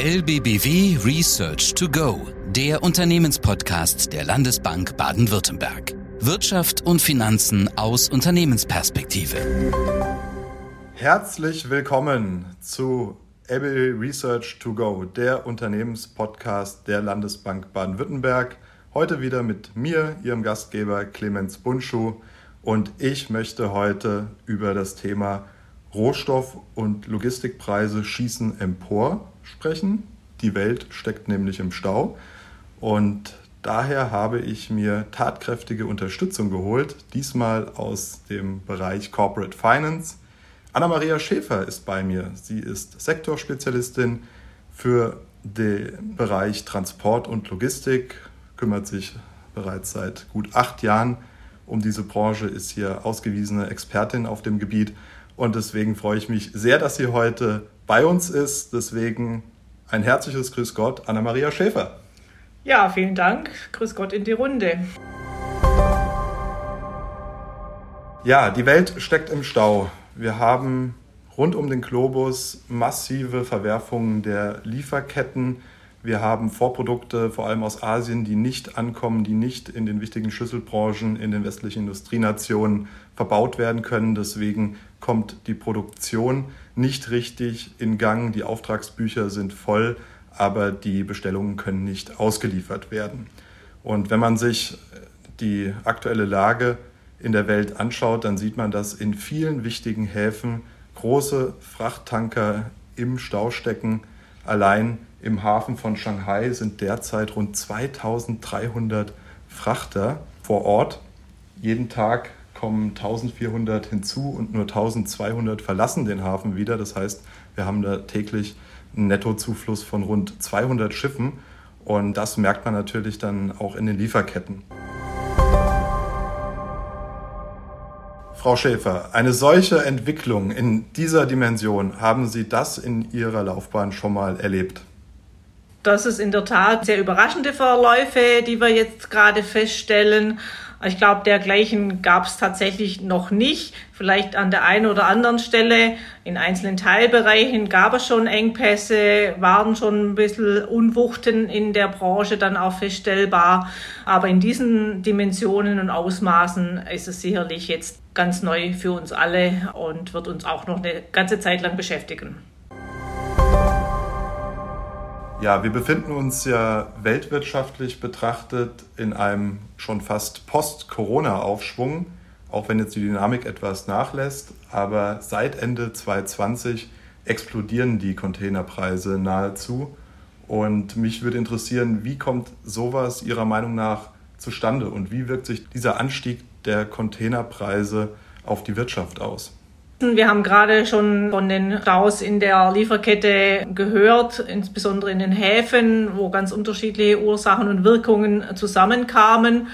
LBBW Research to Go, der Unternehmenspodcast der Landesbank Baden-Württemberg. Wirtschaft und Finanzen aus Unternehmensperspektive. Herzlich willkommen zu LBBW Research to Go, der Unternehmenspodcast der Landesbank Baden-Württemberg. Heute wieder mit mir, Ihrem Gastgeber Clemens Bunschuh. Und ich möchte heute über das Thema Rohstoff- und Logistikpreise schießen empor sprechen. Die Welt steckt nämlich im Stau. Und daher habe ich mir tatkräftige Unterstützung geholt, diesmal aus dem Bereich Corporate Finance. Anna-Maria Schäfer ist bei mir. Sie ist Sektorspezialistin für den Bereich Transport und Logistik, kümmert sich bereits seit gut acht Jahren um diese Branche, ist hier ausgewiesene Expertin auf dem Gebiet. Und deswegen freue ich mich sehr, dass sie heute bei uns ist. Deswegen ein herzliches Grüß Gott, Anna-Maria Schäfer. Ja, vielen Dank. Grüß Gott in die Runde. Ja, die Welt steckt im Stau. Wir haben rund um den Globus massive Verwerfungen der Lieferketten. Wir haben Vorprodukte, vor allem aus Asien, die nicht ankommen, die nicht in den wichtigen Schlüsselbranchen in den westlichen Industrienationen verbaut werden können. Deswegen kommt die Produktion nicht richtig in Gang. Die Auftragsbücher sind voll, aber die Bestellungen können nicht ausgeliefert werden. Und wenn man sich die aktuelle Lage in der Welt anschaut, dann sieht man, dass in vielen wichtigen Häfen große Frachttanker im Stau stecken. Allein im Hafen von Shanghai sind derzeit rund 2300 Frachter vor Ort. Jeden Tag kommen 1400 hinzu und nur 1200 verlassen den Hafen wieder. Das heißt, wir haben da täglich einen Nettozufluss von rund 200 Schiffen und das merkt man natürlich dann auch in den Lieferketten. Frau Schäfer, eine solche Entwicklung in dieser Dimension, haben Sie das in Ihrer Laufbahn schon mal erlebt? Das ist in der Tat sehr überraschende Verläufe, die wir jetzt gerade feststellen. Ich glaube, dergleichen gab es tatsächlich noch nicht. Vielleicht an der einen oder anderen Stelle. In einzelnen Teilbereichen gab es schon Engpässe, waren schon ein bisschen Unwuchten in der Branche dann auch feststellbar. Aber in diesen Dimensionen und Ausmaßen ist es sicherlich jetzt ganz neu für uns alle und wird uns auch noch eine ganze Zeit lang beschäftigen. Ja, wir befinden uns ja weltwirtschaftlich betrachtet in einem schon fast Post-Corona-Aufschwung, auch wenn jetzt die Dynamik etwas nachlässt. Aber seit Ende 2020 explodieren die Containerpreise nahezu. Und mich würde interessieren, wie kommt sowas Ihrer Meinung nach zustande und wie wirkt sich dieser Anstieg der Containerpreise auf die Wirtschaft aus? Wir haben gerade schon von den Staus in der Lieferkette gehört, insbesondere in den Häfen, wo ganz unterschiedliche Ursachen und Wirkungen zusammenkamen.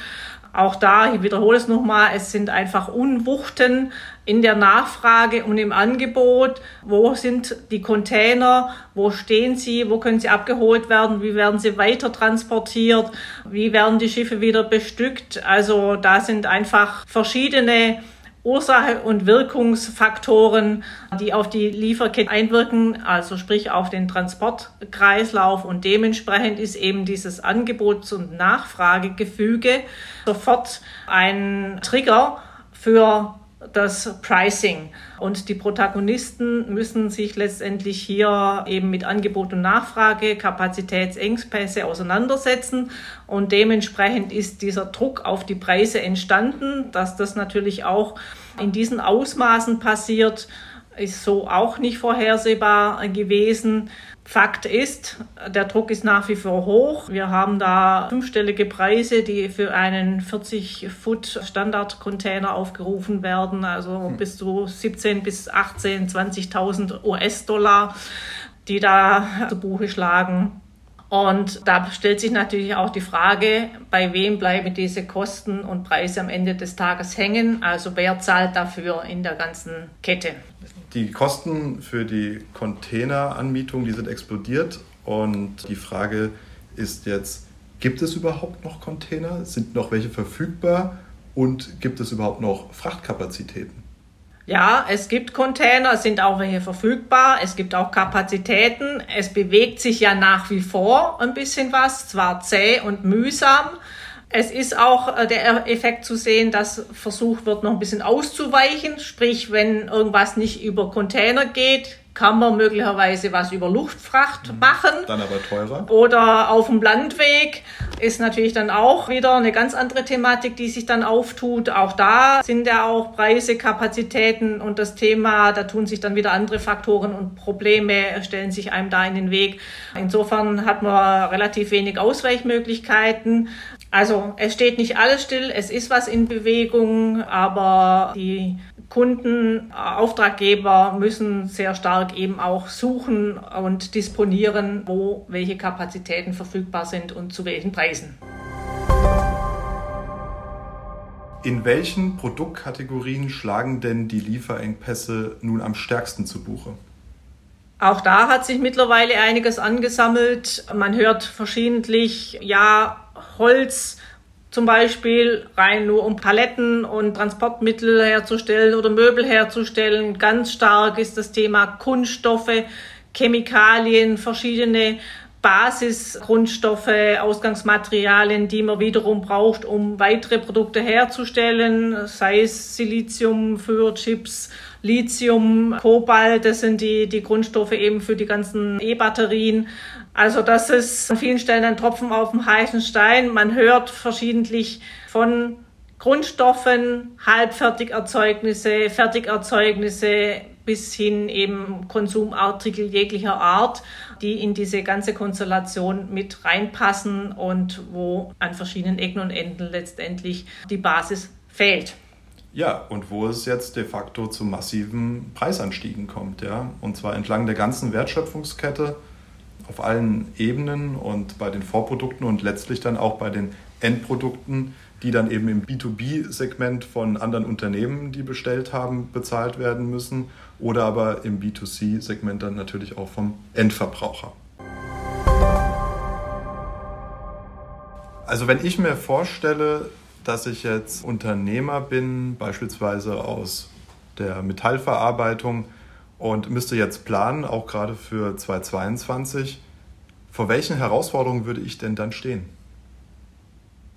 Auch da, ich wiederhole es nochmal, es sind einfach Unwuchten in der Nachfrage und im Angebot. Wo sind die Container? Wo stehen sie? Wo können sie abgeholt werden? Wie werden sie weiter transportiert? Wie werden die Schiffe wieder bestückt? Also da sind einfach verschiedene Ursache und Wirkungsfaktoren, die auf die Lieferkette einwirken, also sprich auf den Transportkreislauf. Und dementsprechend ist eben dieses Angebots- und Nachfragegefüge sofort ein Trigger für das Pricing. Und die Protagonisten müssen sich letztendlich hier eben mit Angebot und Nachfrage, Kapazitätsengpässe auseinandersetzen. Und dementsprechend ist dieser Druck auf die Preise entstanden, dass das natürlich auch in diesen Ausmaßen passiert, ist so auch nicht vorhersehbar gewesen. Fakt ist, der Druck ist nach wie vor hoch. Wir haben da fünfstellige Preise, die für einen 40-Foot Standard-Container aufgerufen werden, also hm. bis zu 17 bis 18, 20.000 US-Dollar, die da zu Buche schlagen. Und da stellt sich natürlich auch die Frage, bei wem bleiben diese Kosten und Preise am Ende des Tages hängen? Also wer zahlt dafür in der ganzen Kette? Die Kosten für die Containeranmietung, die sind explodiert. Und die Frage ist jetzt, gibt es überhaupt noch Container? Sind noch welche verfügbar? Und gibt es überhaupt noch Frachtkapazitäten? Ja, es gibt Container, es sind auch welche verfügbar, es gibt auch Kapazitäten. Es bewegt sich ja nach wie vor ein bisschen was, zwar zäh und mühsam. Es ist auch äh, der Effekt zu sehen, dass versucht wird, noch ein bisschen auszuweichen. Sprich, wenn irgendwas nicht über Container geht, kann man möglicherweise was über Luftfracht mhm. machen. Dann aber teurer. Oder auf dem Landweg ist natürlich dann auch wieder eine ganz andere Thematik, die sich dann auftut. Auch da sind ja auch Preise, Kapazitäten und das Thema, da tun sich dann wieder andere Faktoren und Probleme stellen sich einem da in den Weg. Insofern hat man relativ wenig Ausweichmöglichkeiten. Also es steht nicht alles still, es ist was in Bewegung, aber die Kunden, Auftraggeber müssen sehr stark eben auch suchen und disponieren, wo welche Kapazitäten verfügbar sind und zu welchen Preisen. In welchen Produktkategorien schlagen denn die Lieferengpässe nun am stärksten zu Buche? Auch da hat sich mittlerweile einiges angesammelt. Man hört verschiedentlich, ja, Holz zum Beispiel rein nur um Paletten und Transportmittel herzustellen oder Möbel herzustellen. Ganz stark ist das Thema Kunststoffe, Chemikalien, verschiedene Basisgrundstoffe, Ausgangsmaterialien, die man wiederum braucht, um weitere Produkte herzustellen, sei es Silizium für Chips, Lithium, Kobalt, das sind die, die Grundstoffe eben für die ganzen E-Batterien. Also das ist an vielen Stellen ein Tropfen auf dem heißen Stein. Man hört verschiedentlich von Grundstoffen, Halbfertigerzeugnisse, Fertigerzeugnisse bis hin eben Konsumartikel jeglicher Art, die in diese ganze Konstellation mit reinpassen und wo an verschiedenen Ecken und Enden letztendlich die Basis fehlt. Ja, und wo es jetzt de facto zu massiven Preisanstiegen kommt, ja. Und zwar entlang der ganzen Wertschöpfungskette auf allen Ebenen und bei den Vorprodukten und letztlich dann auch bei den Endprodukten, die dann eben im B2B-Segment von anderen Unternehmen, die bestellt haben, bezahlt werden müssen oder aber im B2C-Segment dann natürlich auch vom Endverbraucher. Also wenn ich mir vorstelle, dass ich jetzt Unternehmer bin, beispielsweise aus der Metallverarbeitung und müsste jetzt planen, auch gerade für 2022, vor welchen Herausforderungen würde ich denn dann stehen?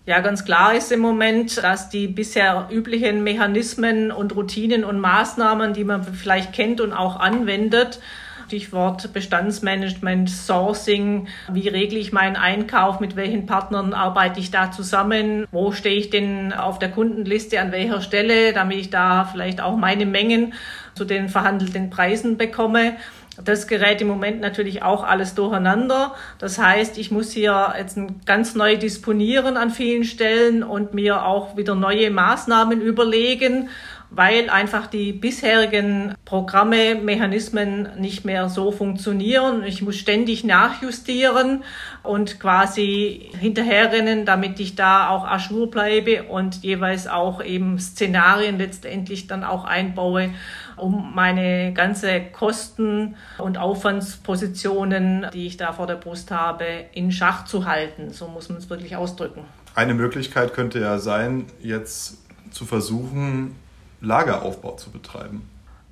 Ja, ganz klar ist im Moment, dass die bisher üblichen Mechanismen und Routinen und Maßnahmen, die man vielleicht kennt und auch anwendet, Stichwort Bestandsmanagement, Sourcing. Wie regle ich meinen Einkauf? Mit welchen Partnern arbeite ich da zusammen? Wo stehe ich denn auf der Kundenliste? An welcher Stelle? Damit ich da vielleicht auch meine Mengen zu den verhandelten Preisen bekomme. Das gerät im Moment natürlich auch alles durcheinander. Das heißt, ich muss hier jetzt ganz neu disponieren an vielen Stellen und mir auch wieder neue Maßnahmen überlegen weil einfach die bisherigen Programme, Mechanismen nicht mehr so funktionieren. Ich muss ständig nachjustieren und quasi hinterherrennen, damit ich da auch ajour bleibe und jeweils auch eben Szenarien letztendlich dann auch einbaue, um meine ganze Kosten- und Aufwandspositionen, die ich da vor der Brust habe, in Schach zu halten. So muss man es wirklich ausdrücken. Eine Möglichkeit könnte ja sein, jetzt zu versuchen, Lageraufbau zu betreiben.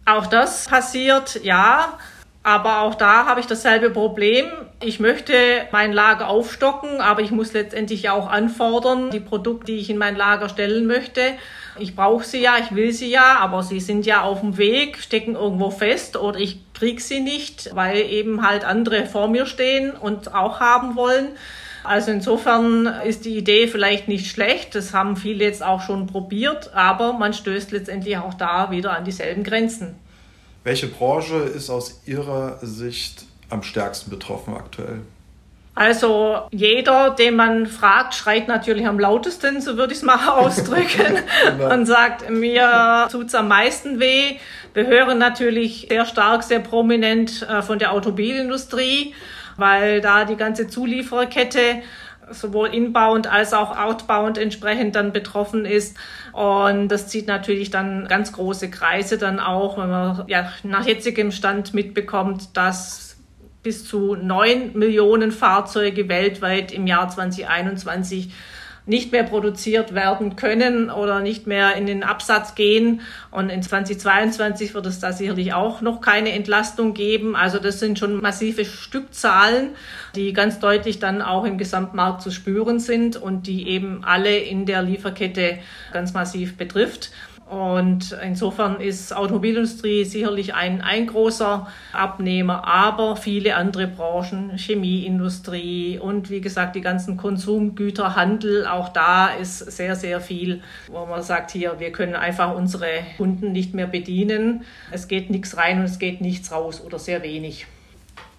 Auch das passiert, ja. Aber auch da habe ich dasselbe Problem. Ich möchte mein Lager aufstocken, aber ich muss letztendlich auch anfordern, die Produkte, die ich in mein Lager stellen möchte. Ich brauche sie ja, ich will sie ja, aber sie sind ja auf dem Weg, stecken irgendwo fest oder ich kriege sie nicht, weil eben halt andere vor mir stehen und auch haben wollen. Also insofern ist die Idee vielleicht nicht schlecht. Das haben viele jetzt auch schon probiert, aber man stößt letztendlich auch da wieder an dieselben Grenzen. Welche Branche ist aus Ihrer Sicht am stärksten betroffen aktuell? Also jeder, den man fragt, schreit natürlich am lautesten, so würde ich es mal ausdrücken, genau. und sagt, mir tut es am meisten weh. Wir hören natürlich sehr stark, sehr prominent äh, von der Automobilindustrie weil da die ganze Zuliefererkette sowohl inbound als auch outbound entsprechend dann betroffen ist. Und das zieht natürlich dann ganz große Kreise dann auch, wenn man ja nach jetzigem Stand mitbekommt, dass bis zu neun Millionen Fahrzeuge weltweit im Jahr 2021 nicht mehr produziert werden können oder nicht mehr in den Absatz gehen. Und in 2022 wird es da sicherlich auch noch keine Entlastung geben. Also das sind schon massive Stückzahlen, die ganz deutlich dann auch im Gesamtmarkt zu spüren sind und die eben alle in der Lieferkette ganz massiv betrifft. Und insofern ist Automobilindustrie sicherlich ein, ein großer Abnehmer, aber viele andere Branchen, Chemieindustrie und wie gesagt die ganzen Konsumgüterhandel, auch da ist sehr, sehr viel, wo man sagt, hier, wir können einfach unsere Kunden nicht mehr bedienen. Es geht nichts rein und es geht nichts raus oder sehr wenig.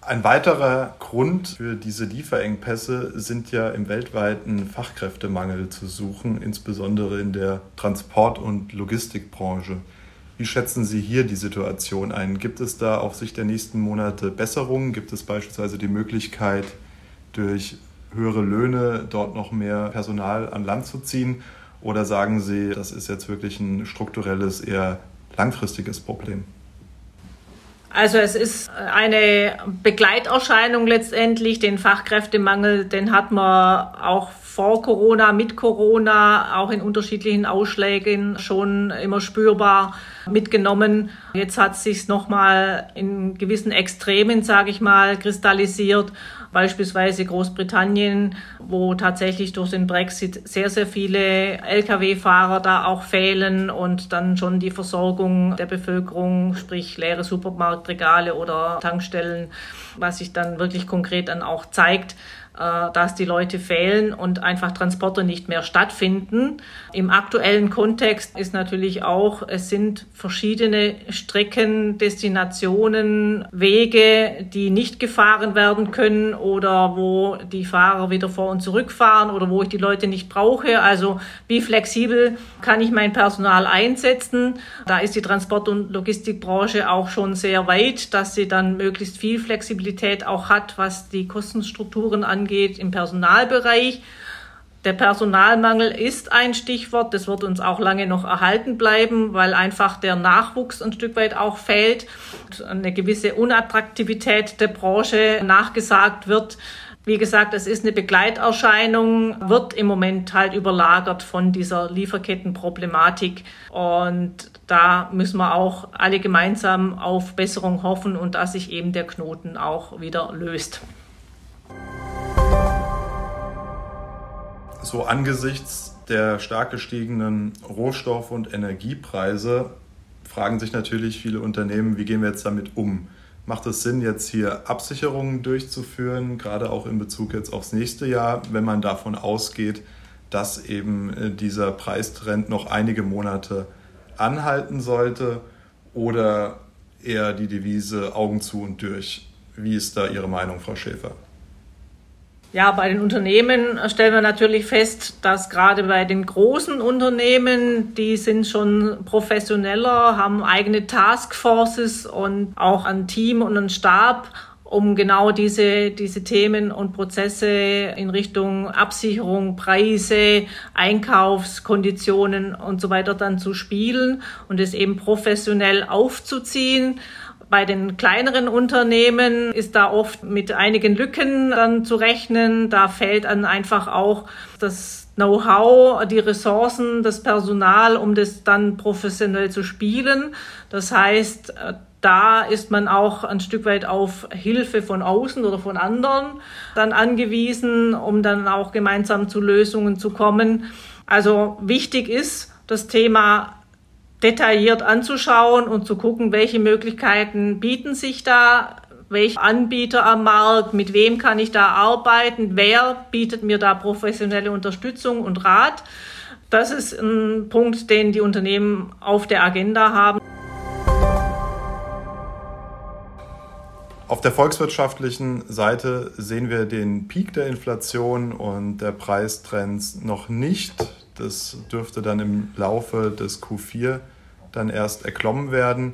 Ein weiterer Grund für diese Lieferengpässe sind ja im weltweiten Fachkräftemangel zu suchen, insbesondere in der Transport- und Logistikbranche. Wie schätzen Sie hier die Situation ein? Gibt es da auf Sicht der nächsten Monate Besserungen? Gibt es beispielsweise die Möglichkeit, durch höhere Löhne dort noch mehr Personal an Land zu ziehen? Oder sagen Sie, das ist jetzt wirklich ein strukturelles, eher langfristiges Problem? Also es ist eine Begleiterscheinung letztendlich. Den Fachkräftemangel, den hat man auch vor Corona, mit Corona, auch in unterschiedlichen Ausschlägen schon immer spürbar mitgenommen. Jetzt hat es sich nochmal in gewissen Extremen, sage ich mal, kristallisiert beispielsweise Großbritannien, wo tatsächlich durch den Brexit sehr, sehr viele Lkw-Fahrer da auch fehlen und dann schon die Versorgung der Bevölkerung, sprich leere Supermarktregale oder Tankstellen, was sich dann wirklich konkret dann auch zeigt, dass die Leute fehlen und einfach Transporte nicht mehr stattfinden. Im aktuellen Kontext ist natürlich auch, es sind verschiedene Strecken, Destinationen, Wege, die nicht gefahren werden können oder wo die Fahrer wieder vor und zurück fahren oder wo ich die Leute nicht brauche. Also wie flexibel kann ich mein Personal einsetzen? Da ist die Transport- und Logistikbranche auch schon sehr weit, dass sie dann möglichst viel Flexibilität auch hat, was die Kostenstrukturen angeht angeht im Personalbereich. Der Personalmangel ist ein Stichwort. Das wird uns auch lange noch erhalten bleiben, weil einfach der Nachwuchs ein Stück weit auch fehlt. Eine gewisse Unattraktivität der Branche nachgesagt wird. Wie gesagt, es ist eine Begleiterscheinung, wird im Moment halt überlagert von dieser Lieferkettenproblematik. Und da müssen wir auch alle gemeinsam auf Besserung hoffen und dass sich eben der Knoten auch wieder löst. So angesichts der stark gestiegenen Rohstoff- und Energiepreise fragen sich natürlich viele Unternehmen, wie gehen wir jetzt damit um? Macht es Sinn, jetzt hier Absicherungen durchzuführen, gerade auch in Bezug jetzt aufs nächste Jahr, wenn man davon ausgeht, dass eben äh, dieser Preistrend noch einige Monate anhalten sollte? Oder eher die Devise Augen zu und durch? Wie ist da Ihre Meinung, Frau Schäfer? Ja, bei den Unternehmen stellen wir natürlich fest, dass gerade bei den großen Unternehmen, die sind schon professioneller, haben eigene Taskforces und auch ein Team und einen Stab, um genau diese, diese Themen und Prozesse in Richtung Absicherung, Preise, Einkaufskonditionen und so weiter dann zu spielen und es eben professionell aufzuziehen. Bei den kleineren Unternehmen ist da oft mit einigen Lücken dann zu rechnen. Da fällt dann einfach auch das Know-how, die Ressourcen, das Personal, um das dann professionell zu spielen. Das heißt, da ist man auch ein Stück weit auf Hilfe von außen oder von anderen dann angewiesen, um dann auch gemeinsam zu Lösungen zu kommen. Also wichtig ist das Thema detailliert anzuschauen und zu gucken, welche Möglichkeiten bieten sich da, welche Anbieter am Markt, mit wem kann ich da arbeiten, wer bietet mir da professionelle Unterstützung und Rat. Das ist ein Punkt, den die Unternehmen auf der Agenda haben. Auf der volkswirtschaftlichen Seite sehen wir den Peak der Inflation und der Preistrends noch nicht. Das dürfte dann im Laufe des Q4 dann erst erklommen werden.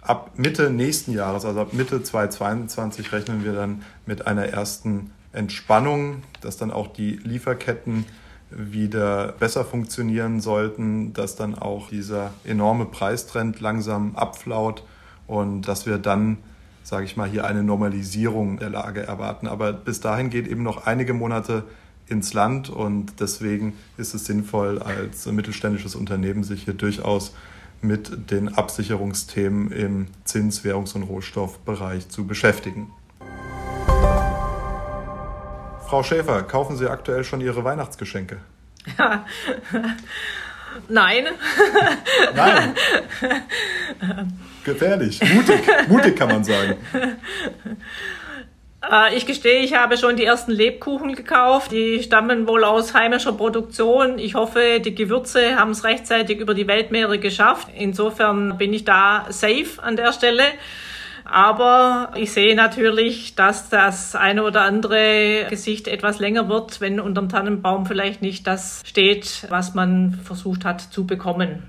Ab Mitte nächsten Jahres, also ab Mitte 2022, rechnen wir dann mit einer ersten Entspannung, dass dann auch die Lieferketten wieder besser funktionieren sollten, dass dann auch dieser enorme Preistrend langsam abflaut und dass wir dann, sage ich mal, hier eine Normalisierung der Lage erwarten. Aber bis dahin geht eben noch einige Monate ins Land und deswegen ist es sinnvoll, als mittelständisches Unternehmen sich hier durchaus mit den Absicherungsthemen im Zins-, Währungs- und Rohstoffbereich zu beschäftigen. Frau Schäfer, kaufen Sie aktuell schon Ihre Weihnachtsgeschenke? Nein. Nein. Gefährlich, mutig, mutig kann man sagen. Äh, ich gestehe, ich habe schon die ersten Lebkuchen gekauft. Die stammen wohl aus heimischer Produktion. Ich hoffe, die Gewürze haben es rechtzeitig über die Weltmeere geschafft. Insofern bin ich da safe an der Stelle. Aber ich sehe natürlich, dass das eine oder andere Gesicht etwas länger wird, wenn unterm Tannenbaum vielleicht nicht das steht, was man versucht hat zu bekommen.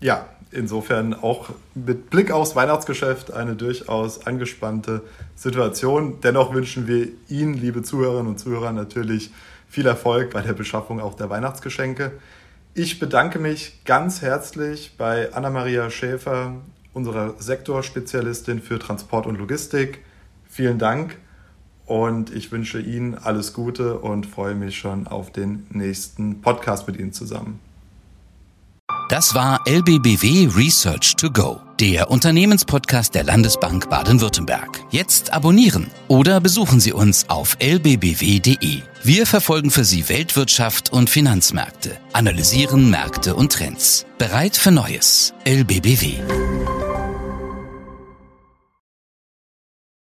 Ja, insofern auch mit Blick aufs Weihnachtsgeschäft eine durchaus angespannte Situation. Dennoch wünschen wir Ihnen, liebe Zuhörerinnen und Zuhörer, natürlich viel Erfolg bei der Beschaffung auch der Weihnachtsgeschenke. Ich bedanke mich ganz herzlich bei Anna-Maria Schäfer, unserer Sektorspezialistin für Transport und Logistik. Vielen Dank und ich wünsche Ihnen alles Gute und freue mich schon auf den nächsten Podcast mit Ihnen zusammen. Das war LBBW Research to Go, der Unternehmenspodcast der Landesbank Baden-Württemberg. Jetzt abonnieren oder besuchen Sie uns auf lbbw.de. Wir verfolgen für Sie Weltwirtschaft und Finanzmärkte, analysieren Märkte und Trends. Bereit für Neues. LBBW.